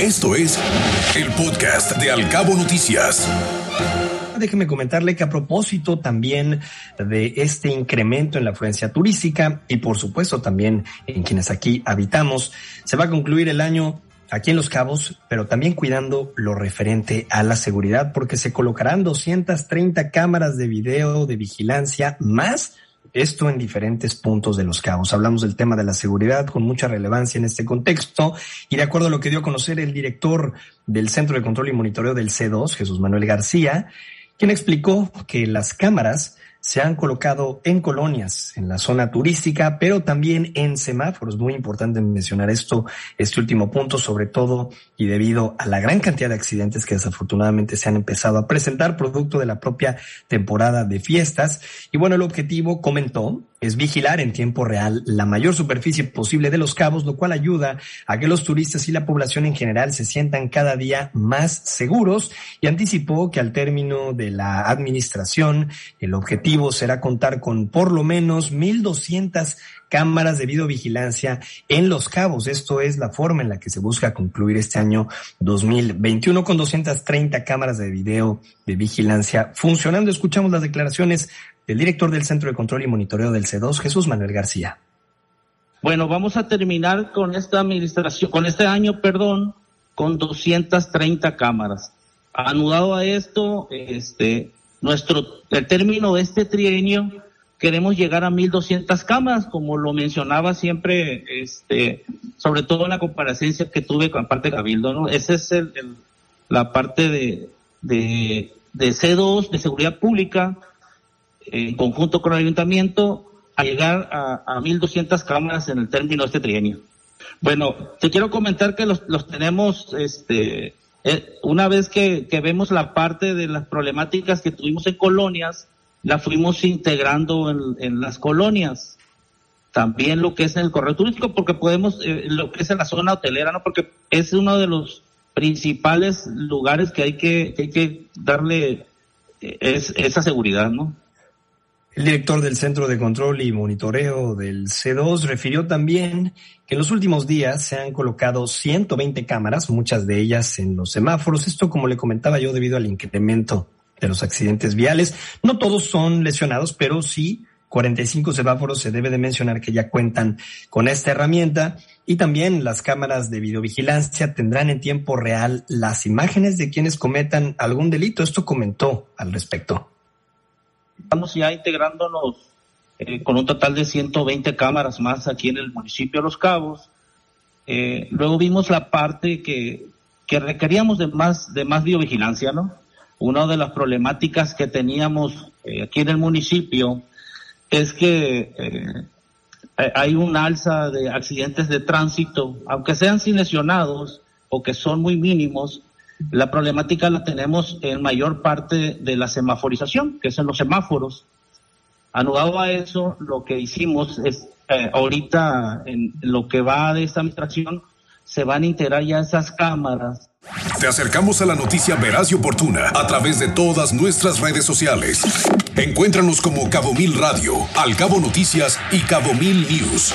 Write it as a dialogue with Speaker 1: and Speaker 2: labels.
Speaker 1: Esto es el podcast de Alcabo Noticias.
Speaker 2: Déjeme comentarle que a propósito también de este incremento en la afluencia turística y por supuesto también en quienes aquí habitamos, se va a concluir el año aquí en Los Cabos, pero también cuidando lo referente a la seguridad, porque se colocarán 230 cámaras de video de vigilancia más esto en diferentes puntos de los cabos. Hablamos del tema de la seguridad con mucha relevancia en este contexto y de acuerdo a lo que dio a conocer el director del Centro de Control y Monitoreo del C2, Jesús Manuel García, quien explicó que las cámaras se han colocado en colonias, en la zona turística, pero también en semáforos. Muy importante mencionar esto, este último punto, sobre todo y debido a la gran cantidad de accidentes que desafortunadamente se han empezado a presentar producto de la propia temporada de fiestas. Y bueno, el objetivo, comentó, es vigilar en tiempo real la mayor superficie posible de los cabos, lo cual ayuda a que los turistas y la población en general se sientan cada día más seguros y anticipó que al término de la administración el objetivo será contar con por lo menos 1.200 cámaras de videovigilancia en los cabos. Esto es la forma en la que se busca concluir este año 2021 con 230 cámaras de video de vigilancia funcionando. Escuchamos las declaraciones el director del Centro de Control y Monitoreo del C2, Jesús Manuel García.
Speaker 3: Bueno, vamos a terminar con esta administración, con este año, perdón, con 230 cámaras. Anudado a esto, este, nuestro, el término de este trienio, queremos llegar a 1200 cámaras, como lo mencionaba siempre, este, sobre todo en la comparecencia que tuve con parte de Cabildo, ¿no? Esa es el, la parte de, de, de C2, de seguridad pública, en conjunto con el ayuntamiento a llegar a, a 1.200 cámaras en el término de este trienio. Bueno, te quiero comentar que los, los tenemos, este, eh, una vez que, que, vemos la parte de las problemáticas que tuvimos en colonias, la fuimos integrando en, en las colonias. También lo que es el correo turístico, porque podemos, eh, lo que es en la zona hotelera, ¿no? Porque es uno de los principales lugares que hay que, que hay que darle eh, es, esa seguridad, ¿no?
Speaker 2: El director del Centro de Control y Monitoreo del C2 refirió también que en los últimos días se han colocado 120 cámaras, muchas de ellas en los semáforos. Esto, como le comentaba yo, debido al incremento de los accidentes viales. No todos son lesionados, pero sí 45 semáforos se debe de mencionar que ya cuentan con esta herramienta y también las cámaras de videovigilancia tendrán en tiempo real las imágenes de quienes cometan algún delito. Esto comentó al respecto
Speaker 3: estamos ya integrándonos eh, con un total de 120 cámaras más aquí en el municipio de Los Cabos. Eh, luego vimos la parte que, que requeríamos de más, de más biovigilancia, ¿no? Una de las problemáticas que teníamos eh, aquí en el municipio es que hay un alza de accidentes de tránsito, aunque sean sin lesionados o que son muy mínimos, la problemática la tenemos en mayor parte de la semaforización, que son los semáforos. Anudado a eso, lo que hicimos es, eh, ahorita en lo que va de esta administración, se van a integrar ya esas cámaras.
Speaker 1: Te acercamos a la noticia veraz y oportuna a través de todas nuestras redes sociales. Encuéntranos como Cabo Mil Radio, Al Cabo Noticias y Cabo Mil News.